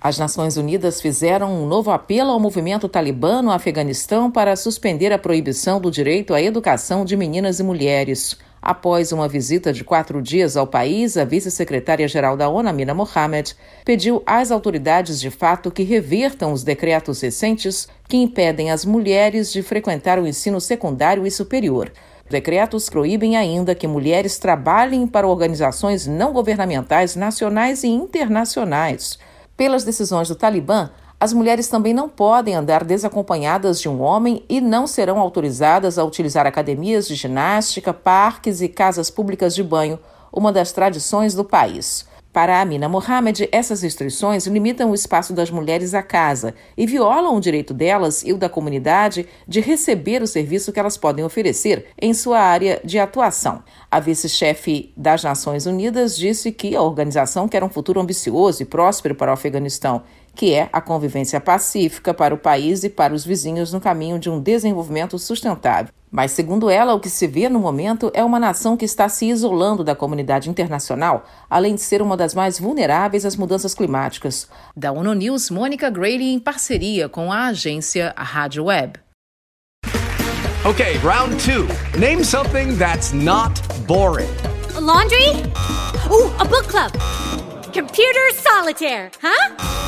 As Nações Unidas fizeram um novo apelo ao movimento talibã no Afeganistão para suspender a proibição do direito à educação de meninas e mulheres. Após uma visita de quatro dias ao país, a vice-secretária-geral da ONU, Amina Mohamed, pediu às autoridades de fato que revertam os decretos recentes que impedem as mulheres de frequentar o ensino secundário e superior. Decretos proíbem ainda que mulheres trabalhem para organizações não governamentais nacionais e internacionais. Pelas decisões do Talibã, as mulheres também não podem andar desacompanhadas de um homem e não serão autorizadas a utilizar academias de ginástica, parques e casas públicas de banho, uma das tradições do país. Para Amina Mohamed, essas restrições limitam o espaço das mulheres à casa e violam o direito delas e o da comunidade de receber o serviço que elas podem oferecer em sua área de atuação. A vice-chefe das Nações Unidas disse que a organização quer um futuro ambicioso e próspero para o Afeganistão que é a convivência pacífica para o país e para os vizinhos no caminho de um desenvolvimento sustentável. Mas, segundo ela, o que se vê no momento é uma nação que está se isolando da comunidade internacional, além de ser uma das mais vulneráveis às mudanças climáticas. Da ONU News, Mônica Grayley em parceria com a agência Rádio Web. Okay, round two. Name something that's not boring. A laundry? Ooh, a book club. Computer solitaire, huh?